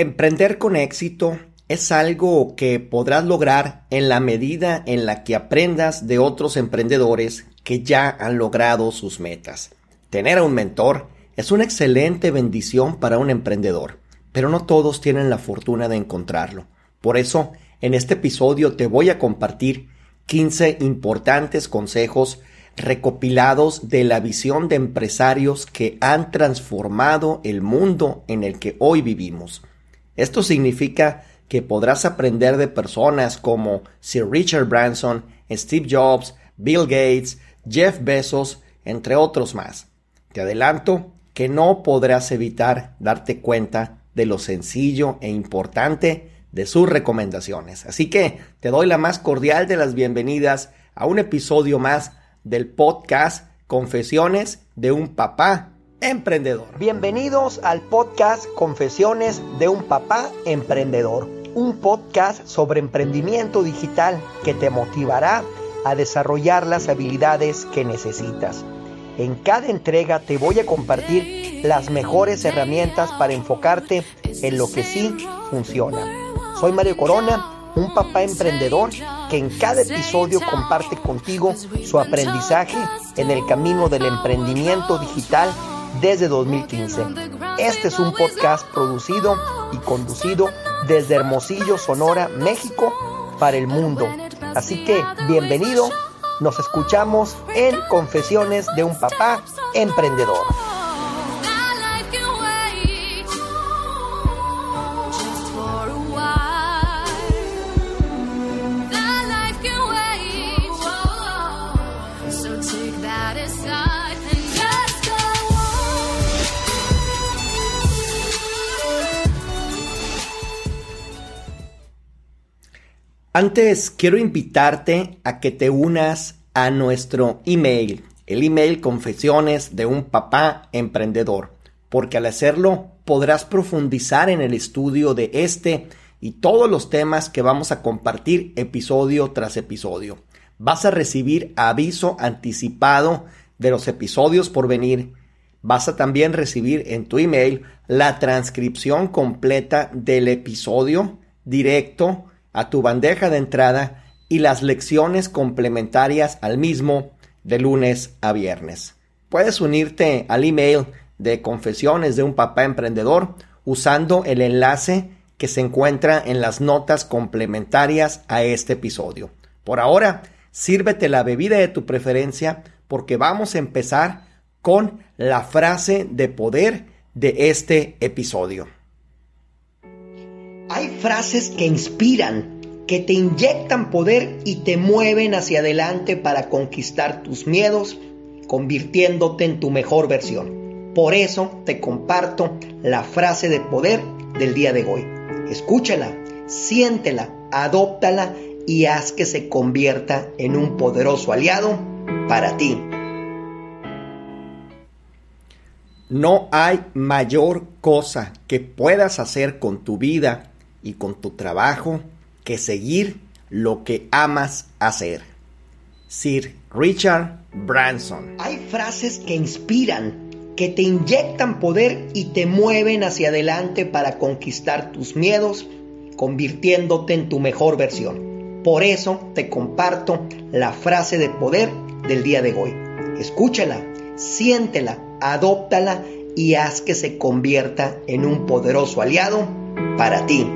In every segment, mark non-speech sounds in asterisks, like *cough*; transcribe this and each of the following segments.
Emprender con éxito es algo que podrás lograr en la medida en la que aprendas de otros emprendedores que ya han logrado sus metas. Tener a un mentor es una excelente bendición para un emprendedor, pero no todos tienen la fortuna de encontrarlo. Por eso, en este episodio te voy a compartir 15 importantes consejos recopilados de la visión de empresarios que han transformado el mundo en el que hoy vivimos. Esto significa que podrás aprender de personas como Sir Richard Branson, Steve Jobs, Bill Gates, Jeff Bezos, entre otros más. Te adelanto que no podrás evitar darte cuenta de lo sencillo e importante de sus recomendaciones. Así que te doy la más cordial de las bienvenidas a un episodio más del podcast Confesiones de un papá emprendedor. Bienvenidos al podcast Confesiones de un papá emprendedor, un podcast sobre emprendimiento digital que te motivará a desarrollar las habilidades que necesitas. En cada entrega te voy a compartir las mejores herramientas para enfocarte en lo que sí funciona. Soy Mario Corona un papá emprendedor que en cada episodio comparte contigo su aprendizaje en el camino del emprendimiento digital desde 2015. Este es un podcast producido y conducido desde Hermosillo, Sonora, México, para el mundo. Así que bienvenido, nos escuchamos en Confesiones de un papá emprendedor. Antes quiero invitarte a que te unas a nuestro email, el email Confesiones de un papá emprendedor, porque al hacerlo podrás profundizar en el estudio de este y todos los temas que vamos a compartir episodio tras episodio. Vas a recibir aviso anticipado de los episodios por venir. Vas a también recibir en tu email la transcripción completa del episodio directo a tu bandeja de entrada y las lecciones complementarias al mismo de lunes a viernes. Puedes unirte al email de confesiones de un papá emprendedor usando el enlace que se encuentra en las notas complementarias a este episodio. Por ahora, sírvete la bebida de tu preferencia porque vamos a empezar con la frase de poder de este episodio. Hay frases que inspiran, que te inyectan poder y te mueven hacia adelante para conquistar tus miedos, convirtiéndote en tu mejor versión. Por eso te comparto la frase de poder del día de hoy. Escúchala, siéntela, adóptala y haz que se convierta en un poderoso aliado para ti. No hay mayor cosa que puedas hacer con tu vida y con tu trabajo que seguir lo que amas hacer. Sir Richard Branson. Hay frases que inspiran, que te inyectan poder y te mueven hacia adelante para conquistar tus miedos, convirtiéndote en tu mejor versión. Por eso te comparto la frase de poder del día de hoy. Escúchala, siéntela, adóptala y haz que se convierta en un poderoso aliado para ti.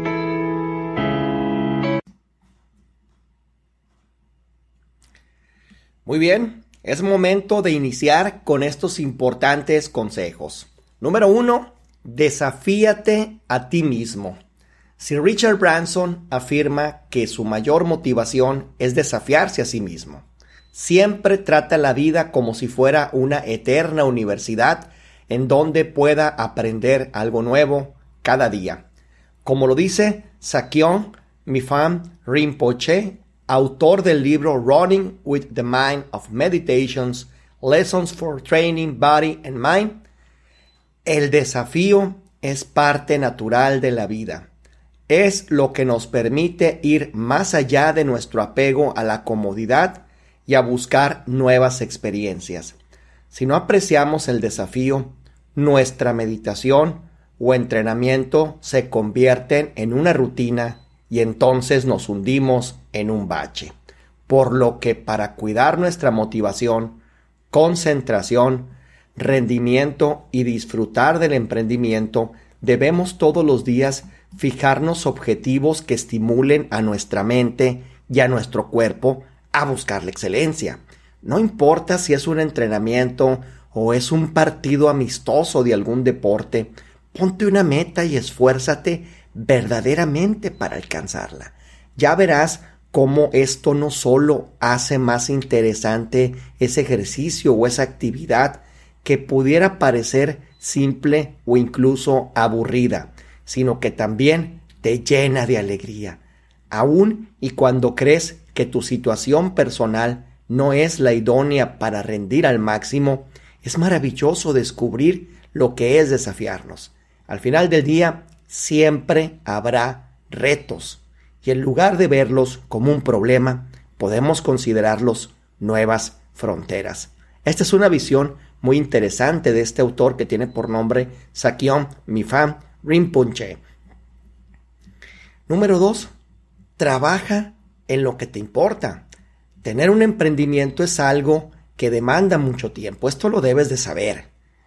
Muy bien, es momento de iniciar con estos importantes consejos. Número uno, desafíate a ti mismo. Sir Richard Branson afirma que su mayor motivación es desafiarse a sí mismo. Siempre trata la vida como si fuera una eterna universidad en donde pueda aprender algo nuevo cada día. Como lo dice Sakyon Mifam Rinpoche autor del libro Running with the Mind of Meditations, Lessons for Training Body and Mind, el desafío es parte natural de la vida. Es lo que nos permite ir más allá de nuestro apego a la comodidad y a buscar nuevas experiencias. Si no apreciamos el desafío, nuestra meditación o entrenamiento se convierten en una rutina y entonces nos hundimos en un bache. Por lo que para cuidar nuestra motivación, concentración, rendimiento y disfrutar del emprendimiento, debemos todos los días fijarnos objetivos que estimulen a nuestra mente y a nuestro cuerpo a buscar la excelencia. No importa si es un entrenamiento o es un partido amistoso de algún deporte, ponte una meta y esfuérzate verdaderamente para alcanzarla. Ya verás cómo esto no solo hace más interesante ese ejercicio o esa actividad que pudiera parecer simple o incluso aburrida, sino que también te llena de alegría, aun y cuando crees que tu situación personal no es la idónea para rendir al máximo, es maravilloso descubrir lo que es desafiarnos. Al final del día, siempre habrá retos, y en lugar de verlos como un problema, podemos considerarlos nuevas fronteras. Esta es una visión muy interesante de este autor que tiene por nombre Sakyon Mifam Rinpoche. Número 2. Trabaja en lo que te importa. Tener un emprendimiento es algo que demanda mucho tiempo. Esto lo debes de saber.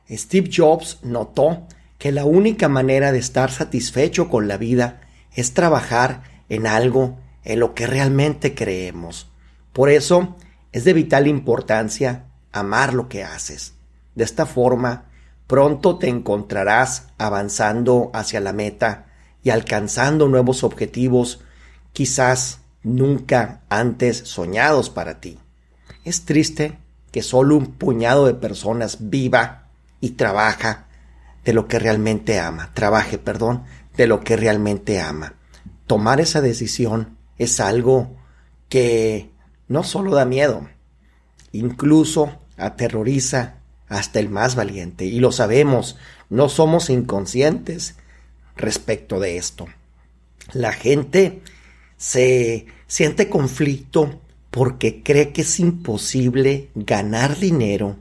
Steve Jobs notó que la única manera de estar satisfecho con la vida es trabajar en algo en lo que realmente creemos. Por eso es de vital importancia amar lo que haces. De esta forma, pronto te encontrarás avanzando hacia la meta y alcanzando nuevos objetivos quizás nunca antes soñados para ti. Es triste que solo un puñado de personas viva y trabaja de lo que realmente ama, trabaje, perdón, de lo que realmente ama. Tomar esa decisión es algo que no solo da miedo, incluso aterroriza hasta el más valiente. Y lo sabemos, no somos inconscientes respecto de esto. La gente se siente conflicto porque cree que es imposible ganar dinero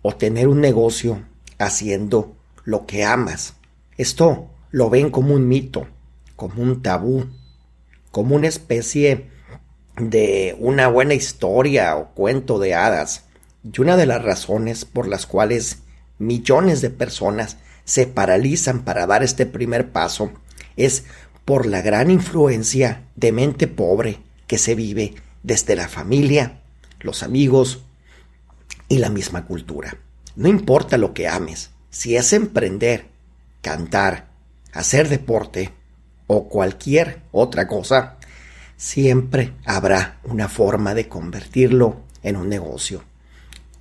o tener un negocio haciendo lo que amas. Esto lo ven como un mito, como un tabú, como una especie de una buena historia o cuento de hadas. Y una de las razones por las cuales millones de personas se paralizan para dar este primer paso es por la gran influencia de mente pobre que se vive desde la familia, los amigos y la misma cultura. No importa lo que ames, si es emprender, cantar, hacer deporte o cualquier otra cosa, siempre habrá una forma de convertirlo en un negocio.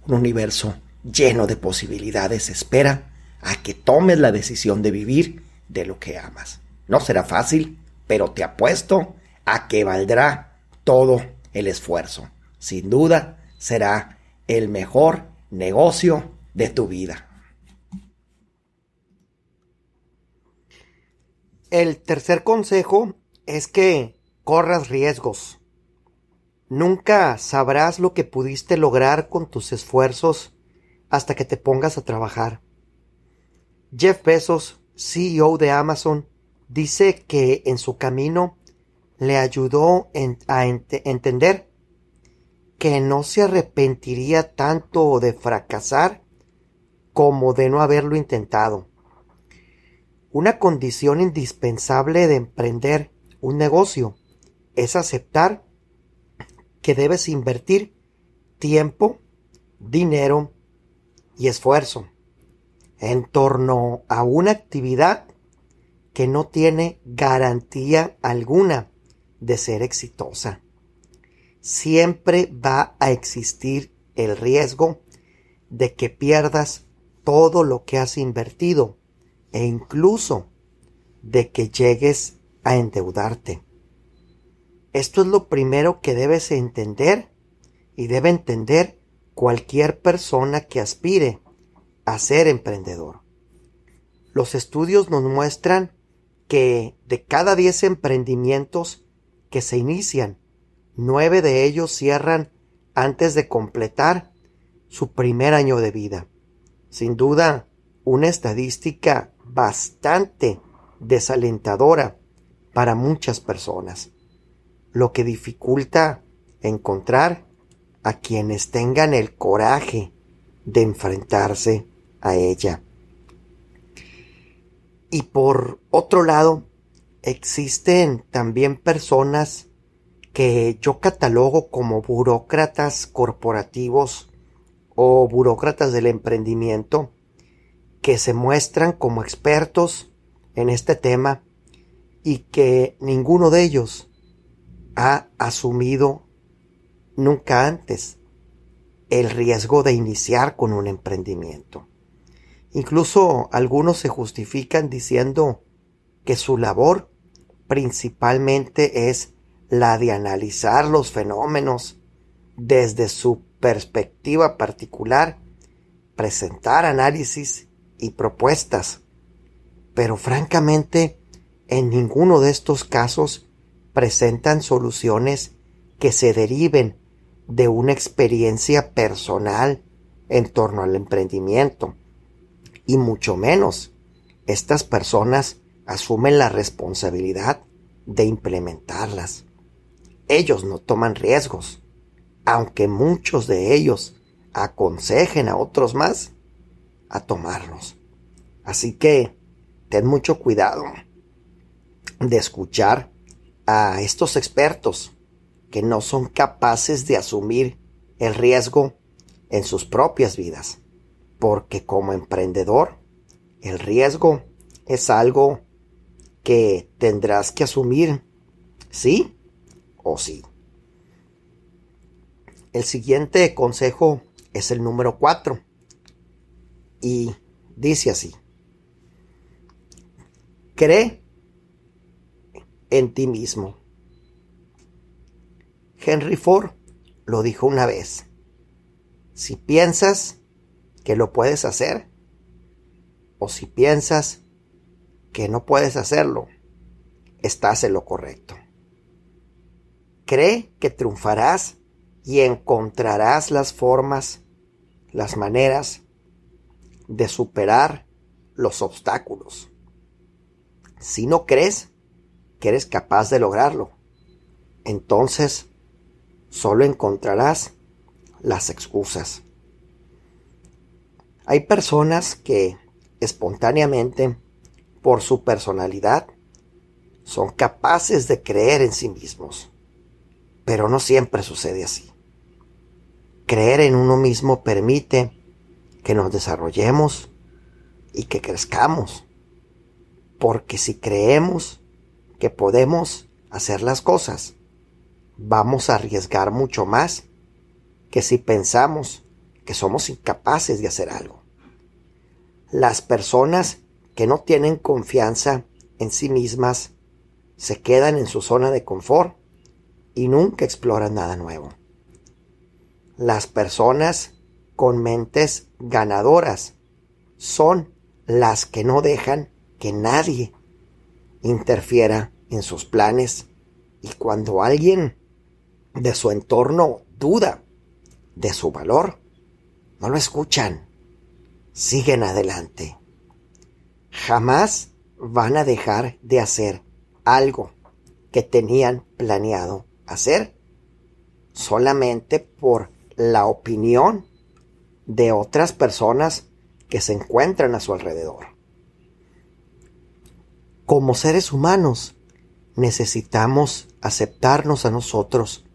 Un universo lleno de posibilidades espera a que tomes la decisión de vivir de lo que amas. No será fácil, pero te apuesto a que valdrá todo el esfuerzo. Sin duda, será el mejor negocio de tu vida. El tercer consejo es que corras riesgos. Nunca sabrás lo que pudiste lograr con tus esfuerzos hasta que te pongas a trabajar. Jeff Bezos, CEO de Amazon, dice que en su camino le ayudó a entender que no se arrepentiría tanto de fracasar como de no haberlo intentado. Una condición indispensable de emprender un negocio es aceptar que debes invertir tiempo, dinero y esfuerzo en torno a una actividad que no tiene garantía alguna de ser exitosa. Siempre va a existir el riesgo de que pierdas todo lo que has invertido e incluso de que llegues a endeudarte. Esto es lo primero que debes entender y debe entender cualquier persona que aspire a ser emprendedor. Los estudios nos muestran que de cada 10 emprendimientos que se inician, nueve de ellos cierran antes de completar su primer año de vida. Sin duda, una estadística bastante desalentadora para muchas personas, lo que dificulta encontrar a quienes tengan el coraje de enfrentarse a ella. Y por otro lado, existen también personas que yo catalogo como burócratas corporativos o burócratas del emprendimiento que se muestran como expertos en este tema y que ninguno de ellos ha asumido nunca antes el riesgo de iniciar con un emprendimiento. Incluso algunos se justifican diciendo que su labor principalmente es la de analizar los fenómenos desde su perspectiva particular, presentar análisis y propuestas. Pero francamente, en ninguno de estos casos presentan soluciones que se deriven de una experiencia personal en torno al emprendimiento. Y mucho menos, estas personas asumen la responsabilidad de implementarlas. Ellos no toman riesgos, aunque muchos de ellos aconsejen a otros más a tomarlos. Así que ten mucho cuidado de escuchar a estos expertos que no son capaces de asumir el riesgo en sus propias vidas. Porque como emprendedor, el riesgo es algo que tendrás que asumir, sí o sí. El siguiente consejo es el número 4 y dice así. Cree en ti mismo. Henry Ford lo dijo una vez. Si piensas que lo puedes hacer, o si piensas que no puedes hacerlo, estás en lo correcto. Cree que triunfarás y encontrarás las formas, las maneras de superar los obstáculos. Si no crees que eres capaz de lograrlo, entonces solo encontrarás las excusas. Hay personas que espontáneamente por su personalidad, son capaces de creer en sí mismos. Pero no siempre sucede así. Creer en uno mismo permite que nos desarrollemos y que crezcamos. Porque si creemos que podemos hacer las cosas, vamos a arriesgar mucho más que si pensamos que somos incapaces de hacer algo. Las personas que no tienen confianza en sí mismas, se quedan en su zona de confort y nunca exploran nada nuevo. Las personas con mentes ganadoras son las que no dejan que nadie interfiera en sus planes. Y cuando alguien de su entorno duda de su valor, no lo escuchan, siguen adelante. Jamás van a dejar de hacer algo que tenían planeado hacer solamente por la opinión de otras personas que se encuentran a su alrededor. Como seres humanos necesitamos aceptarnos a nosotros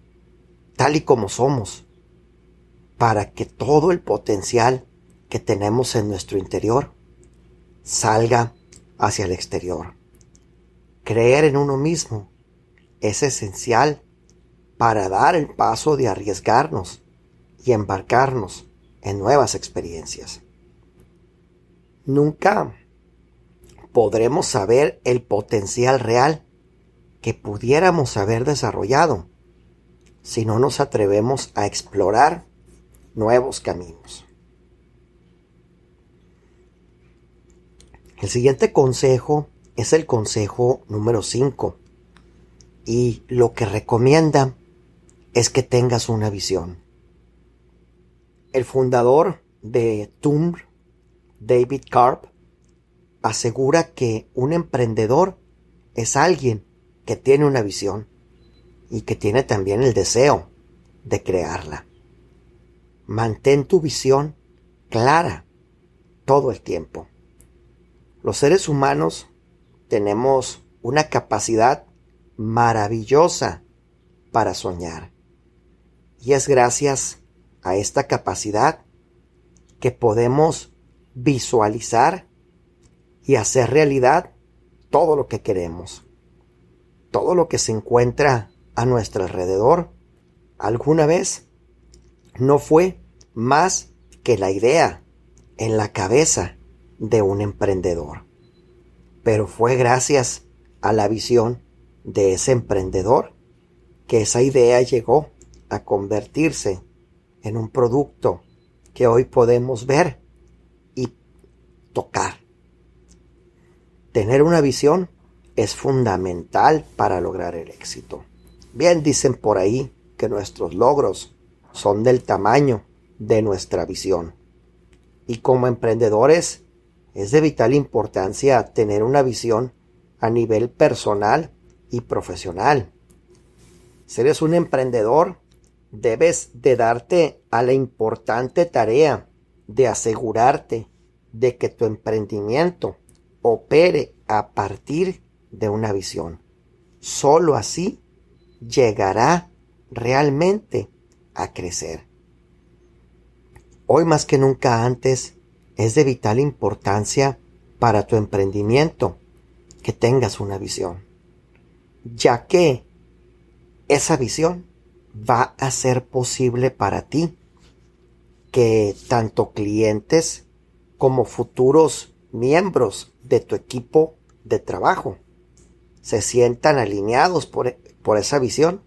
tal y como somos para que todo el potencial que tenemos en nuestro interior salga hacia el exterior. Creer en uno mismo es esencial para dar el paso de arriesgarnos y embarcarnos en nuevas experiencias. Nunca podremos saber el potencial real que pudiéramos haber desarrollado si no nos atrevemos a explorar nuevos caminos. El siguiente consejo es el consejo número 5 y lo que recomienda es que tengas una visión. El fundador de Tumblr, David Karp, asegura que un emprendedor es alguien que tiene una visión y que tiene también el deseo de crearla. Mantén tu visión clara todo el tiempo. Los seres humanos tenemos una capacidad maravillosa para soñar. Y es gracias a esta capacidad que podemos visualizar y hacer realidad todo lo que queremos. Todo lo que se encuentra a nuestro alrededor alguna vez no fue más que la idea en la cabeza de un emprendedor. Pero fue gracias a la visión de ese emprendedor que esa idea llegó a convertirse en un producto que hoy podemos ver y tocar. Tener una visión es fundamental para lograr el éxito. Bien dicen por ahí que nuestros logros son del tamaño de nuestra visión. Y como emprendedores es de vital importancia tener una visión a nivel personal y profesional. Si eres un emprendedor, debes de darte a la importante tarea de asegurarte de que tu emprendimiento opere a partir de una visión. Solo así llegará realmente a crecer. Hoy más que nunca antes es de vital importancia para tu emprendimiento que tengas una visión, ya que esa visión va a ser posible para ti que tanto clientes como futuros miembros de tu equipo de trabajo se sientan alineados por, por esa visión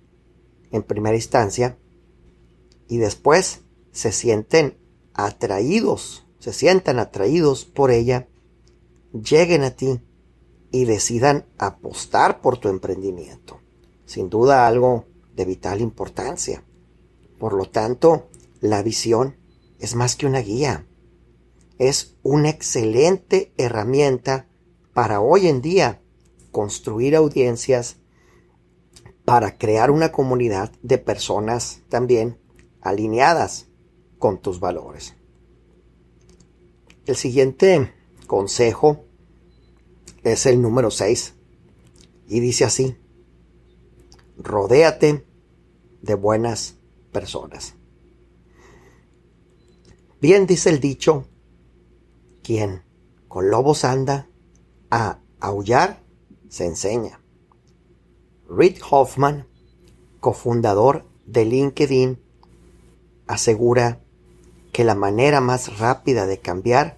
en primera instancia y después se sienten atraídos, se sientan atraídos por ella, lleguen a ti y decidan apostar por tu emprendimiento. Sin duda algo de vital importancia. Por lo tanto, la visión es más que una guía. Es una excelente herramienta para hoy en día construir audiencias, para crear una comunidad de personas también alineadas con tus valores. El siguiente consejo es el número 6 y dice así, rodéate de buenas personas. Bien dice el dicho, quien con lobos anda, a aullar se enseña. Reid Hoffman, cofundador de LinkedIn, asegura que la manera más rápida de cambiar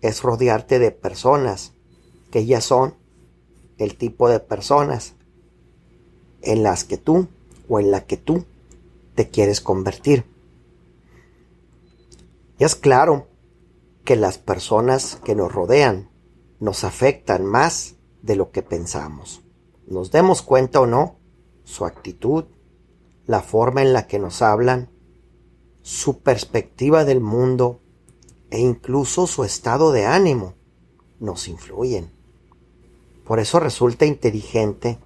es rodearte de personas que ya son el tipo de personas en las que tú o en la que tú te quieres convertir. Y es claro que las personas que nos rodean nos afectan más de lo que pensamos. Nos demos cuenta o no, su actitud, la forma en la que nos hablan, su perspectiva del mundo e incluso su estado de ánimo nos influyen. Por eso resulta inteligente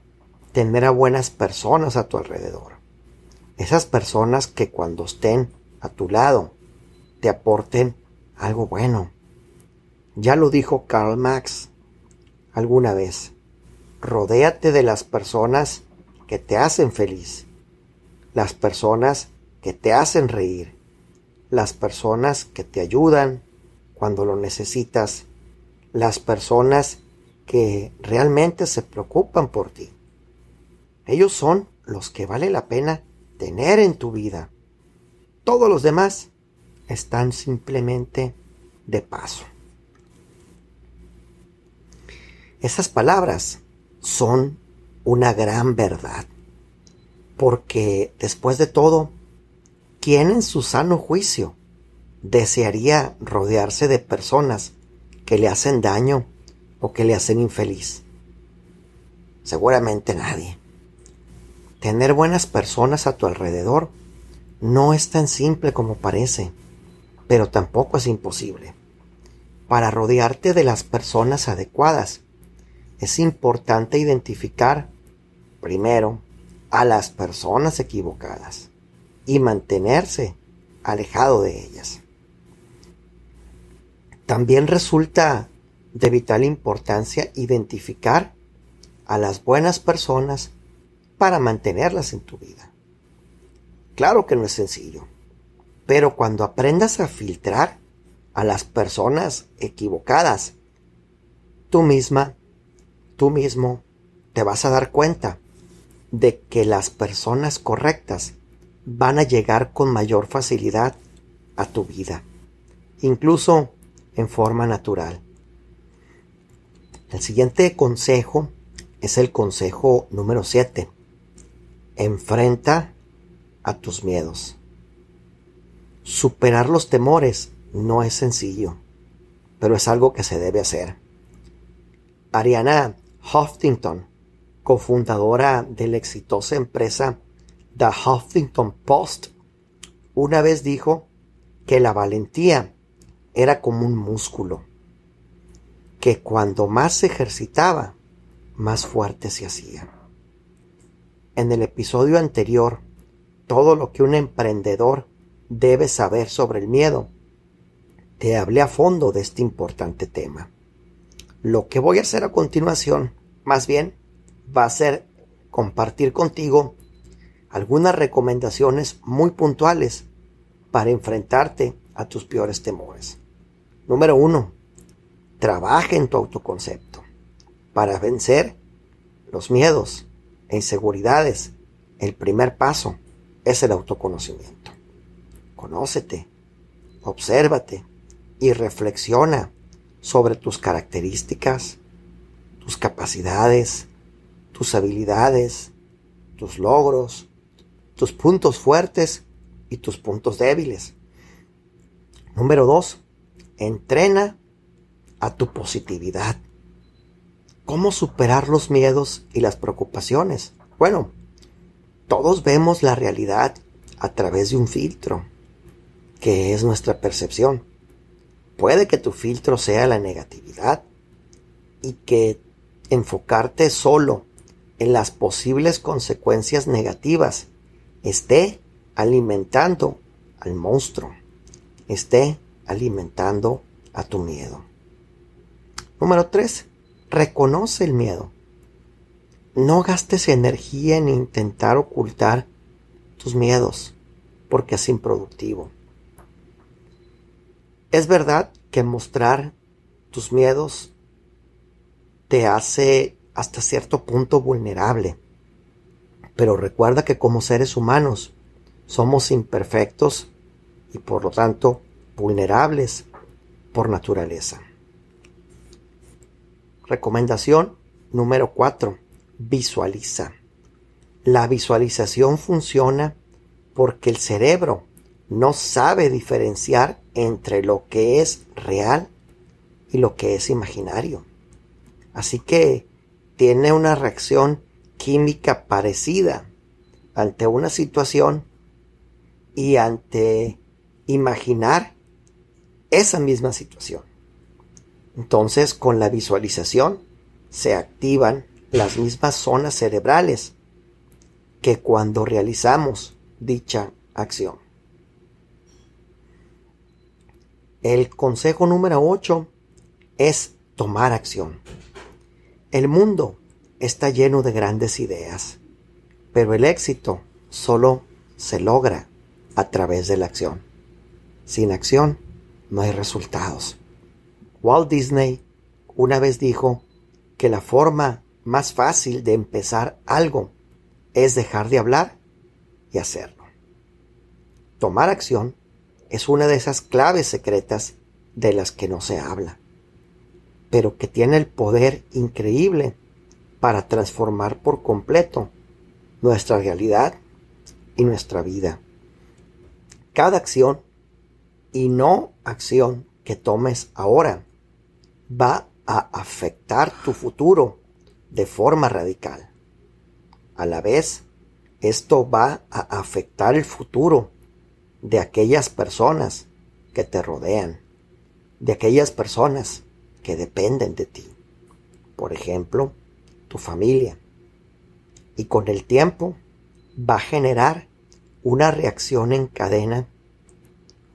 tener a buenas personas a tu alrededor. Esas personas que cuando estén a tu lado te aporten algo bueno. Ya lo dijo Karl Marx alguna vez. Rodéate de las personas que te hacen feliz, las personas que te hacen reír, las personas que te ayudan cuando lo necesitas, las personas que realmente se preocupan por ti. Ellos son los que vale la pena tener en tu vida. Todos los demás están simplemente de paso. Esas palabras son una gran verdad, porque después de todo, ¿quién en su sano juicio desearía rodearse de personas que le hacen daño o que le hacen infeliz? Seguramente nadie. Tener buenas personas a tu alrededor no es tan simple como parece, pero tampoco es imposible. para rodearte de las personas adecuadas. Es importante identificar, primero, a las personas equivocadas y mantenerse alejado de ellas. También resulta de vital importancia identificar a las buenas personas para mantenerlas en tu vida. Claro que no es sencillo, pero cuando aprendas a filtrar a las personas equivocadas, tú misma, tú mismo, te vas a dar cuenta de que las personas correctas van a llegar con mayor facilidad a tu vida, incluso en forma natural. El siguiente consejo es el consejo número 7. Enfrenta a tus miedos. Superar los temores no es sencillo, pero es algo que se debe hacer. Ariana Huffington, cofundadora de la exitosa empresa The Huffington Post, una vez dijo que la valentía era como un músculo, que cuando más se ejercitaba, más fuerte se hacía. En el episodio anterior, todo lo que un emprendedor debe saber sobre el miedo, te hablé a fondo de este importante tema. Lo que voy a hacer a continuación, más bien, va a ser compartir contigo algunas recomendaciones muy puntuales para enfrentarte a tus peores temores. Número uno, trabaja en tu autoconcepto para vencer los miedos e inseguridades. El primer paso es el autoconocimiento. Conócete, obsérvate y reflexiona sobre tus características, tus capacidades, tus habilidades, tus logros, tus puntos fuertes y tus puntos débiles. Número dos, entrena a tu positividad. ¿Cómo superar los miedos y las preocupaciones? Bueno, todos vemos la realidad a través de un filtro, que es nuestra percepción. Puede que tu filtro sea la negatividad y que enfocarte solo en las posibles consecuencias negativas esté alimentando al monstruo, esté alimentando a tu miedo. Número 3. Reconoce el miedo. No gastes energía en intentar ocultar tus miedos, porque es improductivo. Es verdad que mostrar tus miedos te hace hasta cierto punto vulnerable, pero recuerda que como seres humanos somos imperfectos y por lo tanto vulnerables por naturaleza. Recomendación número 4. Visualiza. La visualización funciona porque el cerebro no sabe diferenciar entre lo que es real y lo que es imaginario. Así que tiene una reacción química parecida ante una situación y ante imaginar esa misma situación. Entonces, con la visualización se activan las mismas zonas cerebrales que cuando realizamos dicha acción. El consejo número 8 es tomar acción. El mundo está lleno de grandes ideas, pero el éxito solo se logra a través de la acción. Sin acción no hay resultados. Walt Disney una vez dijo que la forma más fácil de empezar algo es dejar de hablar y hacerlo. Tomar acción es una de esas claves secretas de las que no se habla, pero que tiene el poder increíble para transformar por completo nuestra realidad y nuestra vida. Cada acción y no acción que tomes ahora va a afectar tu futuro de forma radical. A la vez, esto va a afectar el futuro de aquellas personas que te rodean. de aquellas personas que dependen de ti. Por ejemplo, tu familia. Y con el tiempo va a generar una reacción en cadena,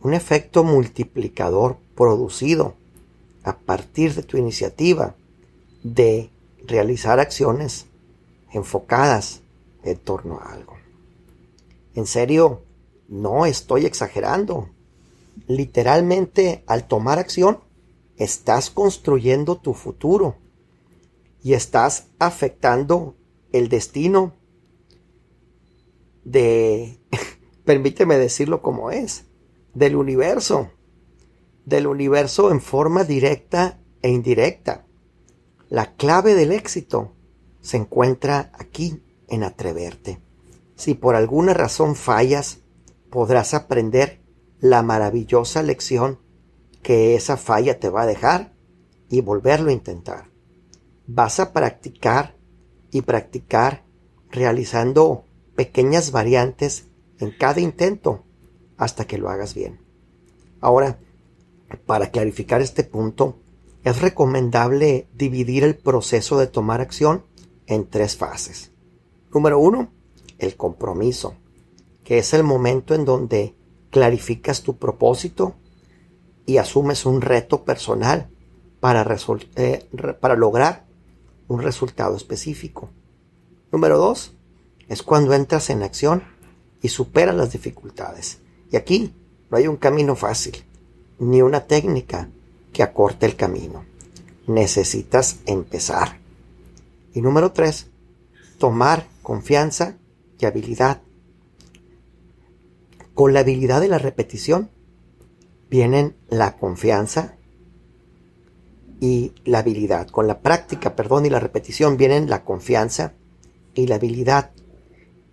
un efecto multiplicador producido a partir de tu iniciativa de realizar acciones enfocadas en torno a algo. En serio, no estoy exagerando. Literalmente, al tomar acción, estás construyendo tu futuro y estás afectando el destino de, *laughs* permíteme decirlo como es, del universo, del universo en forma directa e indirecta. La clave del éxito se encuentra aquí en atreverte. Si por alguna razón fallas, podrás aprender la maravillosa lección que esa falla te va a dejar y volverlo a intentar. Vas a practicar y practicar realizando pequeñas variantes en cada intento hasta que lo hagas bien. Ahora, para clarificar este punto, es recomendable dividir el proceso de tomar acción en tres fases. Número uno, el compromiso, que es el momento en donde clarificas tu propósito y asumes un reto personal para, eh, para lograr un resultado específico. Número dos, es cuando entras en acción y superas las dificultades. Y aquí no hay un camino fácil, ni una técnica que acorte el camino. Necesitas empezar. Y número tres, tomar confianza y habilidad. Con la habilidad de la repetición vienen la confianza y la habilidad. Con la práctica, perdón, y la repetición vienen la confianza y la habilidad.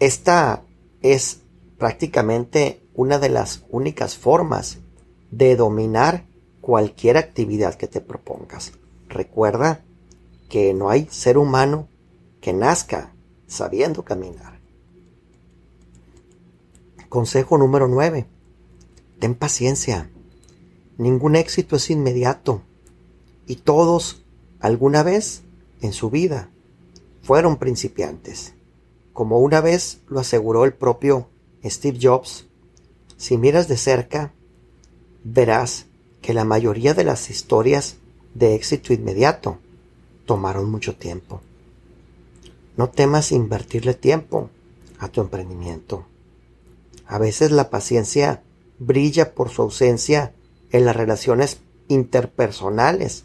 Esta es prácticamente una de las únicas formas de dominar cualquier actividad que te propongas. Recuerda que no hay ser humano que nazca sabiendo caminar. Consejo número 9. Ten paciencia. Ningún éxito es inmediato y todos alguna vez en su vida fueron principiantes. Como una vez lo aseguró el propio Steve Jobs, si miras de cerca, verás que la mayoría de las historias de éxito inmediato tomaron mucho tiempo. No temas invertirle tiempo a tu emprendimiento. A veces la paciencia brilla por su ausencia en las relaciones interpersonales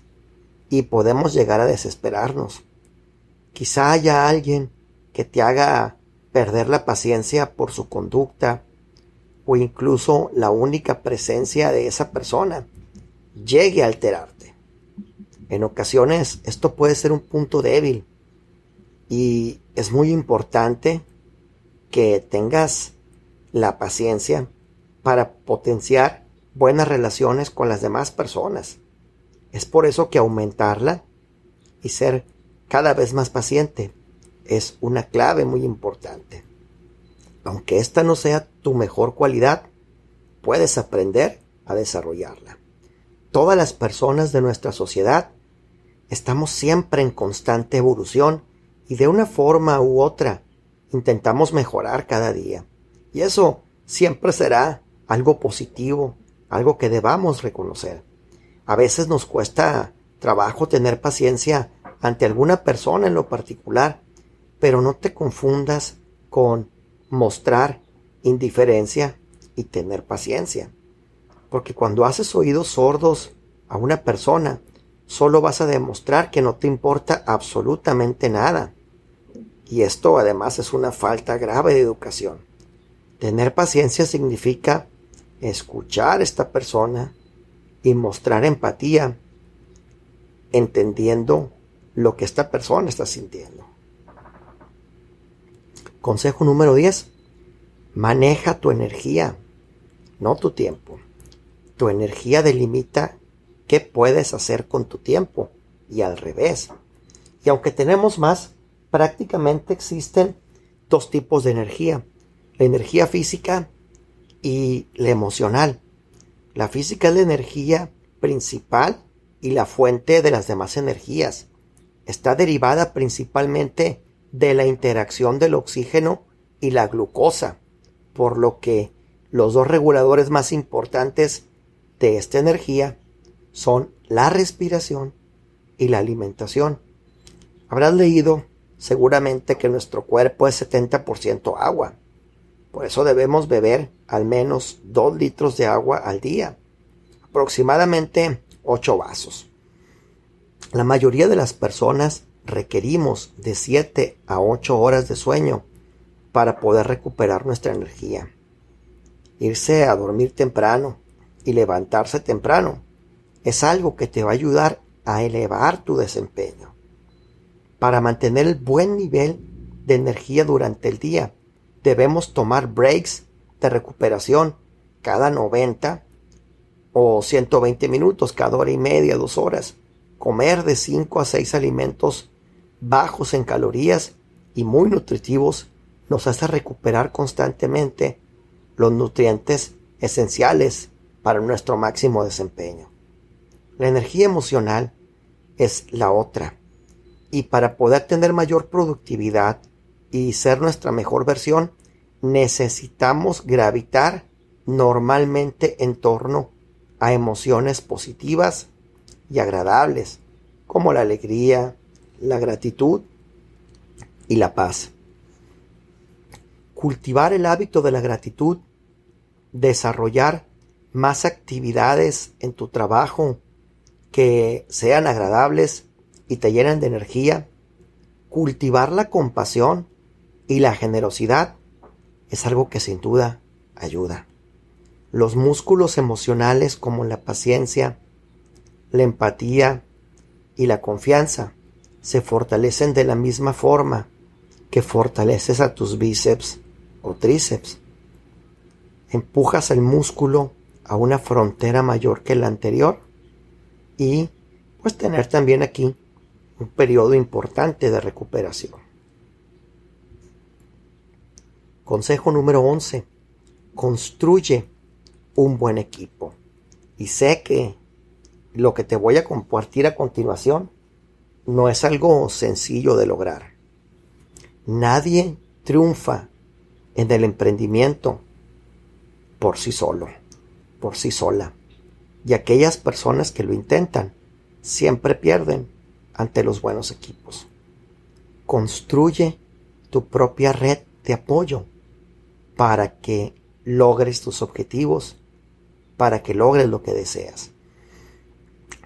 y podemos llegar a desesperarnos. Quizá haya alguien que te haga perder la paciencia por su conducta o incluso la única presencia de esa persona llegue a alterarte. En ocasiones esto puede ser un punto débil y es muy importante que tengas la paciencia para potenciar buenas relaciones con las demás personas. Es por eso que aumentarla y ser cada vez más paciente es una clave muy importante. Aunque esta no sea tu mejor cualidad, puedes aprender a desarrollarla. Todas las personas de nuestra sociedad estamos siempre en constante evolución y de una forma u otra intentamos mejorar cada día. Y eso siempre será algo positivo, algo que debamos reconocer. A veces nos cuesta trabajo tener paciencia ante alguna persona en lo particular, pero no te confundas con mostrar indiferencia y tener paciencia. Porque cuando haces oídos sordos a una persona, solo vas a demostrar que no te importa absolutamente nada. Y esto además es una falta grave de educación. Tener paciencia significa escuchar a esta persona y mostrar empatía, entendiendo lo que esta persona está sintiendo. Consejo número 10. Maneja tu energía, no tu tiempo. Tu energía delimita qué puedes hacer con tu tiempo y al revés. Y aunque tenemos más, prácticamente existen dos tipos de energía. La energía física y la emocional. La física es la energía principal y la fuente de las demás energías. Está derivada principalmente de la interacción del oxígeno y la glucosa, por lo que los dos reguladores más importantes de esta energía son la respiración y la alimentación. Habrás leído seguramente que nuestro cuerpo es 70% agua. Por eso debemos beber al menos 2 litros de agua al día, aproximadamente 8 vasos. La mayoría de las personas requerimos de 7 a 8 horas de sueño para poder recuperar nuestra energía. Irse a dormir temprano y levantarse temprano es algo que te va a ayudar a elevar tu desempeño. Para mantener el buen nivel de energía durante el día, debemos tomar breaks de recuperación cada 90 o 120 minutos, cada hora y media, dos horas. Comer de 5 a 6 alimentos bajos en calorías y muy nutritivos nos hace recuperar constantemente los nutrientes esenciales para nuestro máximo desempeño. La energía emocional es la otra. Y para poder tener mayor productividad y ser nuestra mejor versión, necesitamos gravitar normalmente en torno a emociones positivas y agradables, como la alegría, la gratitud y la paz. Cultivar el hábito de la gratitud, desarrollar más actividades en tu trabajo que sean agradables y te llenen de energía, cultivar la compasión y la generosidad es algo que sin duda ayuda. Los músculos emocionales como la paciencia, la empatía y la confianza se fortalecen de la misma forma que fortaleces a tus bíceps o tríceps. Empujas el músculo a una frontera mayor que la anterior y pues tener también aquí un periodo importante de recuperación. Consejo número 11. Construye un buen equipo. Y sé que lo que te voy a compartir a continuación no es algo sencillo de lograr. Nadie triunfa en el emprendimiento por sí solo, por sí sola y aquellas personas que lo intentan siempre pierden ante los buenos equipos. Construye tu propia red de apoyo para que logres tus objetivos, para que logres lo que deseas.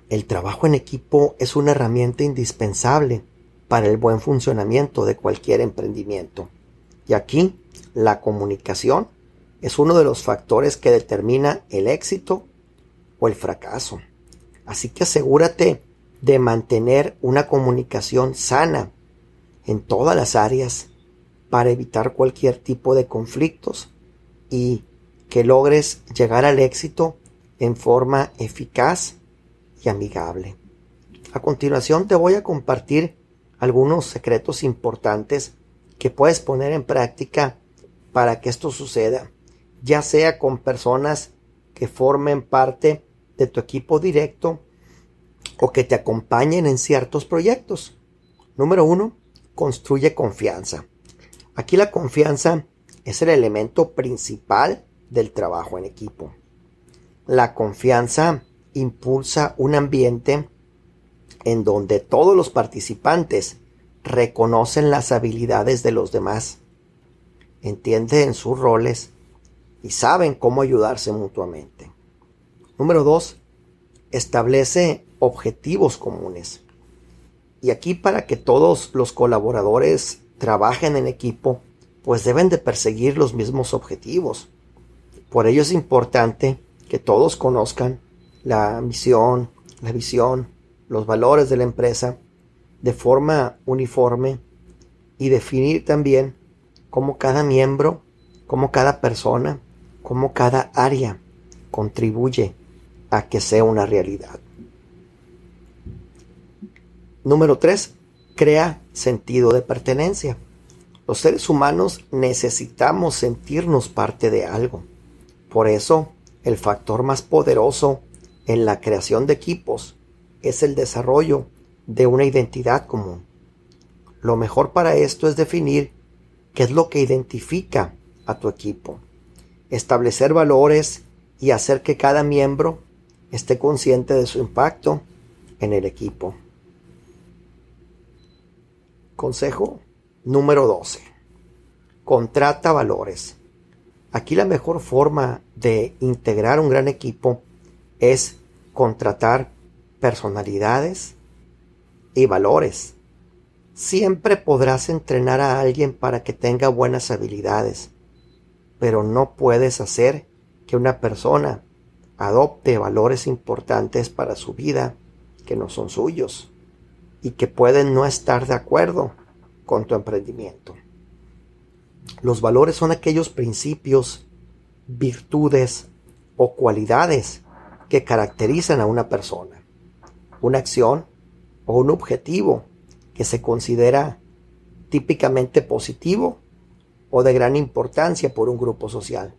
El trabajo en equipo es una herramienta indispensable para el buen funcionamiento de cualquier emprendimiento. Y aquí la comunicación es uno de los factores que determina el éxito o el fracaso. Así que asegúrate de mantener una comunicación sana en todas las áreas para evitar cualquier tipo de conflictos y que logres llegar al éxito en forma eficaz y amigable. A continuación te voy a compartir algunos secretos importantes que puedes poner en práctica para que esto suceda, ya sea con personas que formen parte de tu equipo directo o que te acompañen en ciertos proyectos. Número uno, construye confianza. Aquí la confianza es el elemento principal del trabajo en equipo. La confianza impulsa un ambiente en donde todos los participantes reconocen las habilidades de los demás, entienden sus roles y saben cómo ayudarse mutuamente. Número dos, establece objetivos comunes. Y aquí para que todos los colaboradores trabajen en equipo, pues deben de perseguir los mismos objetivos. Por ello es importante que todos conozcan la misión, la visión, los valores de la empresa de forma uniforme y definir también cómo cada miembro, cómo cada persona, cómo cada área contribuye a que sea una realidad. Número 3. Crea sentido de pertenencia. Los seres humanos necesitamos sentirnos parte de algo. Por eso, el factor más poderoso en la creación de equipos es el desarrollo de una identidad común. Lo mejor para esto es definir qué es lo que identifica a tu equipo, establecer valores y hacer que cada miembro esté consciente de su impacto en el equipo. Consejo número 12. Contrata valores. Aquí la mejor forma de integrar un gran equipo es contratar personalidades y valores. Siempre podrás entrenar a alguien para que tenga buenas habilidades, pero no puedes hacer que una persona adopte valores importantes para su vida que no son suyos y que pueden no estar de acuerdo con tu emprendimiento. Los valores son aquellos principios, virtudes o cualidades que caracterizan a una persona, una acción o un objetivo que se considera típicamente positivo o de gran importancia por un grupo social.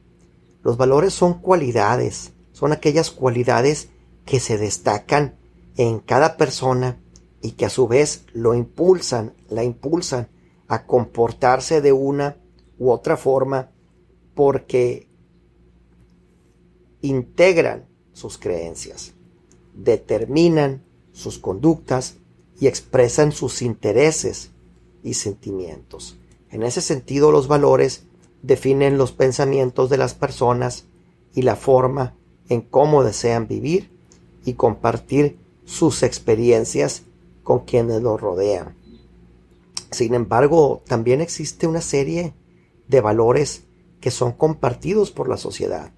Los valores son cualidades, son aquellas cualidades que se destacan en cada persona y que a su vez lo impulsan, la impulsan a comportarse de una u otra forma porque integran sus creencias, determinan sus conductas y expresan sus intereses y sentimientos. En ese sentido, los valores definen los pensamientos de las personas y la forma en cómo desean vivir y compartir sus experiencias con quienes los rodean. Sin embargo, también existe una serie de valores que son compartidos por la sociedad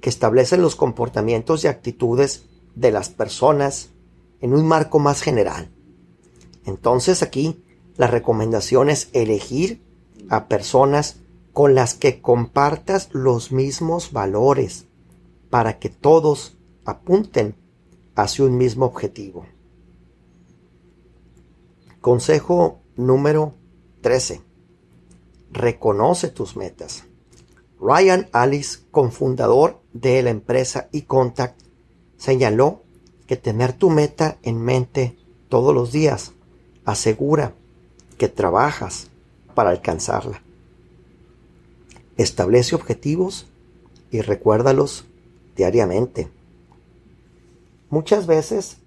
que establecen los comportamientos y actitudes de las personas en un marco más general. Entonces aquí la recomendación es elegir a personas con las que compartas los mismos valores para que todos apunten hacia un mismo objetivo. Consejo número 13. Reconoce tus metas. Ryan Alice, cofundador de la empresa eContact, señaló que tener tu meta en mente todos los días asegura que trabajas para alcanzarla. Establece objetivos y recuérdalos diariamente. Muchas veces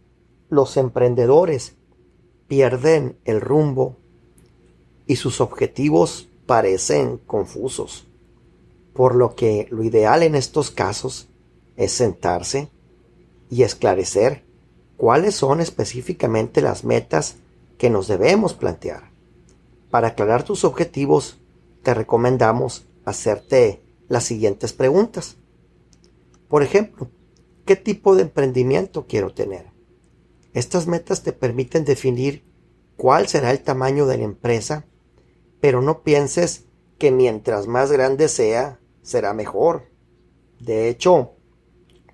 los emprendedores pierden el rumbo y sus objetivos parecen confusos, por lo que lo ideal en estos casos es sentarse y esclarecer cuáles son específicamente las metas que nos debemos plantear. Para aclarar tus objetivos, te recomendamos hacerte las siguientes preguntas. Por ejemplo, ¿qué tipo de emprendimiento quiero tener? Estas metas te permiten definir cuál será el tamaño de la empresa, pero no pienses que mientras más grande sea, será mejor. De hecho,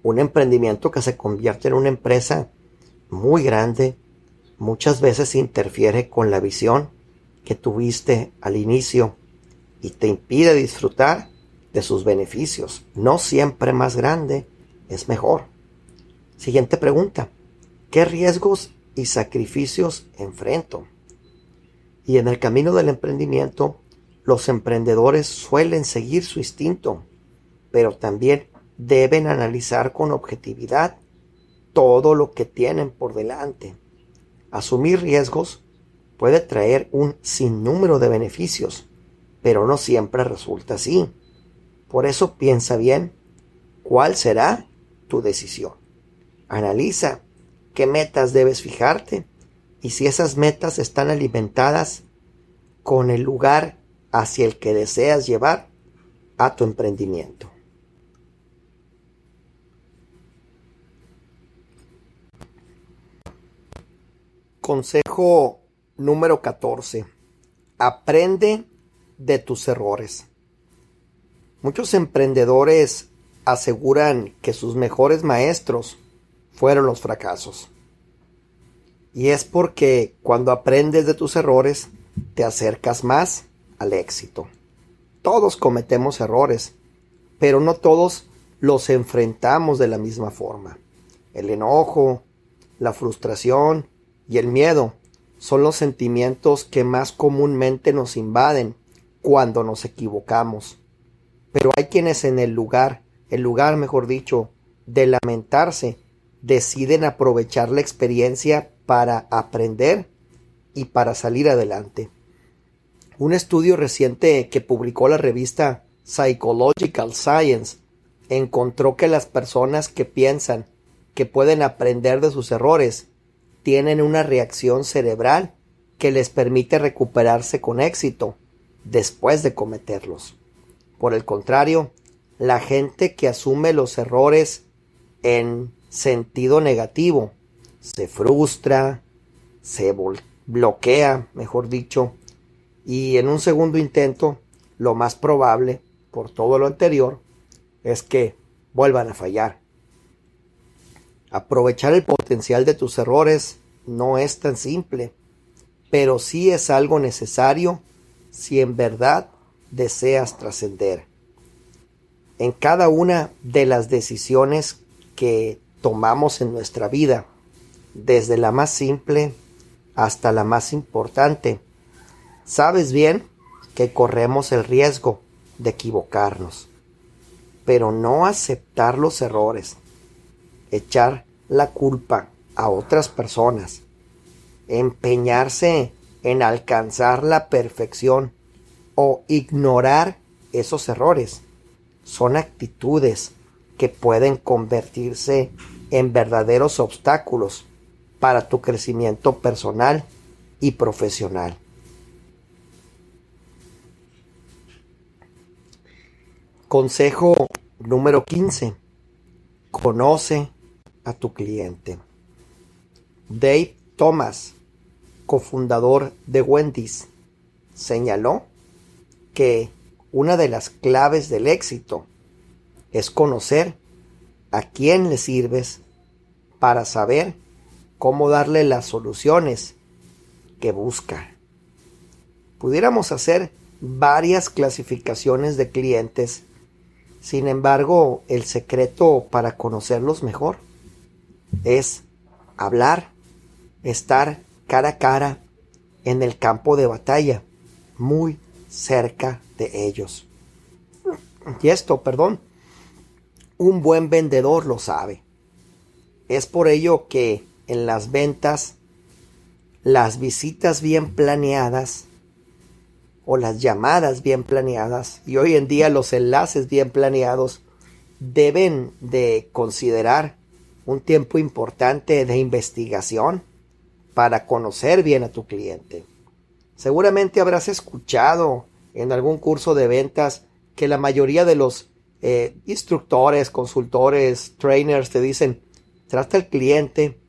un emprendimiento que se convierte en una empresa muy grande muchas veces interfiere con la visión que tuviste al inicio y te impide disfrutar de sus beneficios. No siempre más grande es mejor. Siguiente pregunta. ¿Qué riesgos y sacrificios enfrento? Y en el camino del emprendimiento, los emprendedores suelen seguir su instinto, pero también deben analizar con objetividad todo lo que tienen por delante. Asumir riesgos puede traer un sinnúmero de beneficios, pero no siempre resulta así. Por eso piensa bien cuál será tu decisión. Analiza qué metas debes fijarte y si esas metas están alimentadas con el lugar hacia el que deseas llevar a tu emprendimiento. Consejo número 14. Aprende de tus errores. Muchos emprendedores aseguran que sus mejores maestros fueron los fracasos. Y es porque cuando aprendes de tus errores, te acercas más al éxito. Todos cometemos errores, pero no todos los enfrentamos de la misma forma. el enojo, la frustración y el miedo son los sentimientos que más comúnmente nos invaden cuando nos equivocamos. Pero hay quienes en el lugar, el lugar mejor dicho, de lamentarse, deciden aprovechar la experiencia para aprender y para salir adelante. Un estudio reciente que publicó la revista Psychological Science encontró que las personas que piensan que pueden aprender de sus errores tienen una reacción cerebral que les permite recuperarse con éxito después de cometerlos. Por el contrario, la gente que asume los errores en sentido negativo se frustra, se bloquea, mejor dicho, y en un segundo intento, lo más probable, por todo lo anterior, es que vuelvan a fallar. Aprovechar el potencial de tus errores no es tan simple, pero sí es algo necesario si en verdad deseas trascender. En cada una de las decisiones que tomamos en nuestra vida, desde la más simple hasta la más importante, sabes bien que corremos el riesgo de equivocarnos pero no aceptar los errores, echar la culpa a otras personas, empeñarse en alcanzar la perfección o ignorar esos errores son actitudes que pueden convertirse en verdaderos obstáculos para tu crecimiento personal y profesional. Consejo número 15. Conoce a tu cliente. Dave Thomas, cofundador de Wendy's, señaló que una de las claves del éxito es conocer a quién le sirves para saber cómo darle las soluciones que busca. Pudiéramos hacer varias clasificaciones de clientes sin embargo, el secreto para conocerlos mejor es hablar, estar cara a cara en el campo de batalla, muy cerca de ellos. Y esto, perdón, un buen vendedor lo sabe. Es por ello que en las ventas, las visitas bien planeadas o las llamadas bien planeadas y hoy en día los enlaces bien planeados deben de considerar un tiempo importante de investigación para conocer bien a tu cliente. Seguramente habrás escuchado en algún curso de ventas que la mayoría de los eh, instructores, consultores, trainers te dicen, trata al cliente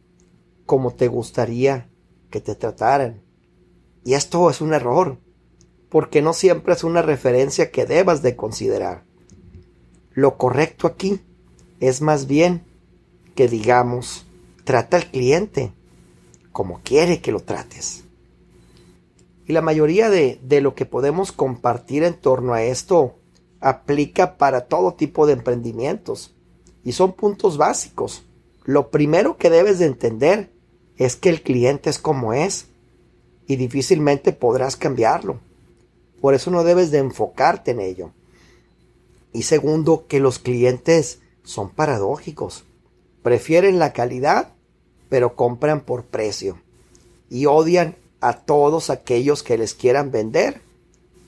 como te gustaría que te trataran. Y esto es un error porque no siempre es una referencia que debas de considerar. Lo correcto aquí es más bien que digamos, trata al cliente como quiere que lo trates. Y la mayoría de, de lo que podemos compartir en torno a esto aplica para todo tipo de emprendimientos y son puntos básicos. Lo primero que debes de entender es que el cliente es como es y difícilmente podrás cambiarlo. Por eso no debes de enfocarte en ello. Y segundo, que los clientes son paradójicos. Prefieren la calidad, pero compran por precio. Y odian a todos aquellos que les quieran vender,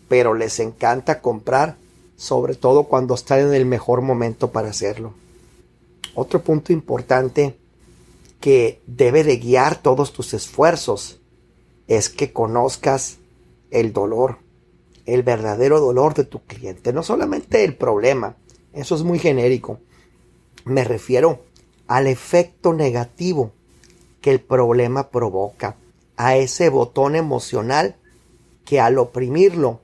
pero les encanta comprar, sobre todo cuando están en el mejor momento para hacerlo. Otro punto importante que debe de guiar todos tus esfuerzos es que conozcas el dolor el verdadero dolor de tu cliente, no solamente el problema, eso es muy genérico. Me refiero al efecto negativo que el problema provoca, a ese botón emocional que al oprimirlo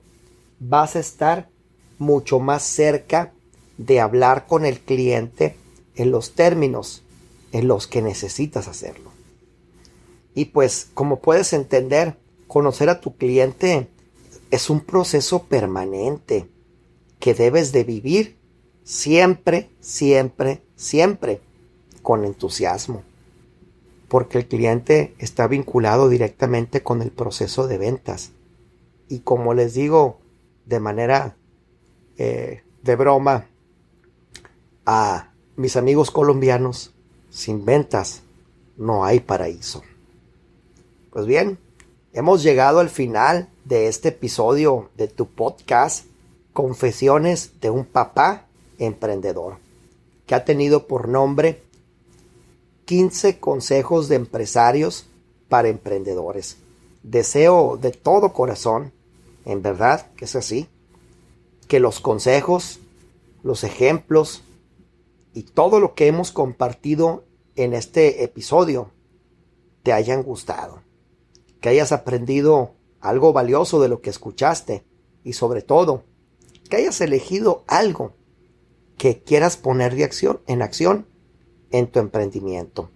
vas a estar mucho más cerca de hablar con el cliente en los términos en los que necesitas hacerlo. Y pues, como puedes entender, conocer a tu cliente es un proceso permanente que debes de vivir siempre, siempre, siempre. con entusiasmo, porque el cliente está vinculado directamente con el proceso de ventas. Y como les digo de manera eh, de broma a mis amigos colombianos, sin ventas no hay paraíso. Pues bien, hemos llegado al final de este episodio de tu podcast Confesiones de un papá emprendedor, que ha tenido por nombre 15 consejos de empresarios para emprendedores. Deseo de todo corazón, en verdad que es así, que los consejos, los ejemplos y todo lo que hemos compartido en este episodio te hayan gustado, que hayas aprendido algo valioso de lo que escuchaste y sobre todo que hayas elegido algo que quieras poner de acción, en acción en tu emprendimiento.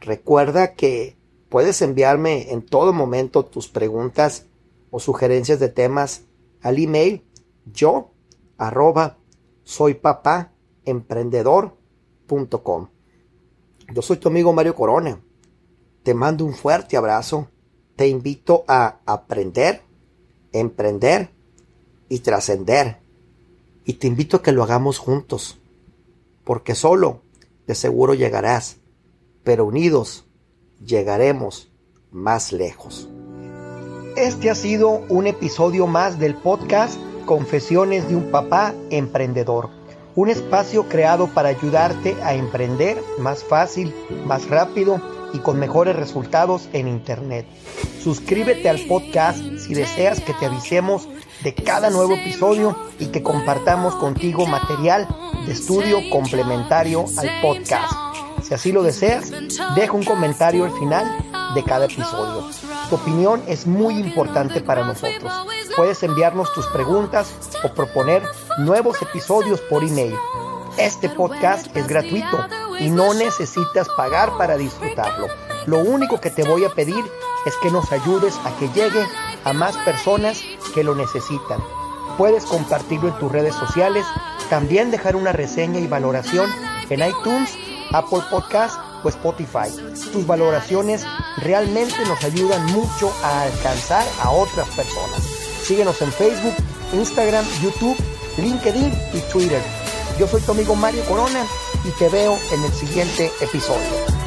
Recuerda que puedes enviarme en todo momento tus preguntas o sugerencias de temas al email yo arroba soy papá emprendedor.com. Yo soy tu amigo Mario Corona. Te mando un fuerte abrazo. Te invito a aprender, emprender y trascender. Y te invito a que lo hagamos juntos, porque solo de seguro llegarás, pero unidos llegaremos más lejos. Este ha sido un episodio más del podcast Confesiones de un papá emprendedor, un espacio creado para ayudarte a emprender más fácil, más rápido y con mejores resultados en Internet. Suscríbete al podcast si deseas que te avisemos de cada nuevo episodio y que compartamos contigo material de estudio complementario al podcast. Si así lo deseas, deja un comentario al final de cada episodio. Tu opinión es muy importante para nosotros. Puedes enviarnos tus preguntas o proponer nuevos episodios por email. Este podcast es gratuito y no necesitas pagar para disfrutarlo. Lo único que te voy a pedir es que nos ayudes a que llegue a más personas que lo necesitan. Puedes compartirlo en tus redes sociales, también dejar una reseña y valoración en iTunes, Apple Podcast o Spotify. Tus valoraciones realmente nos ayudan mucho a alcanzar a otras personas. Síguenos en Facebook, Instagram, YouTube, LinkedIn y Twitter. Yo soy tu amigo Mario Corona y te veo en el siguiente episodio.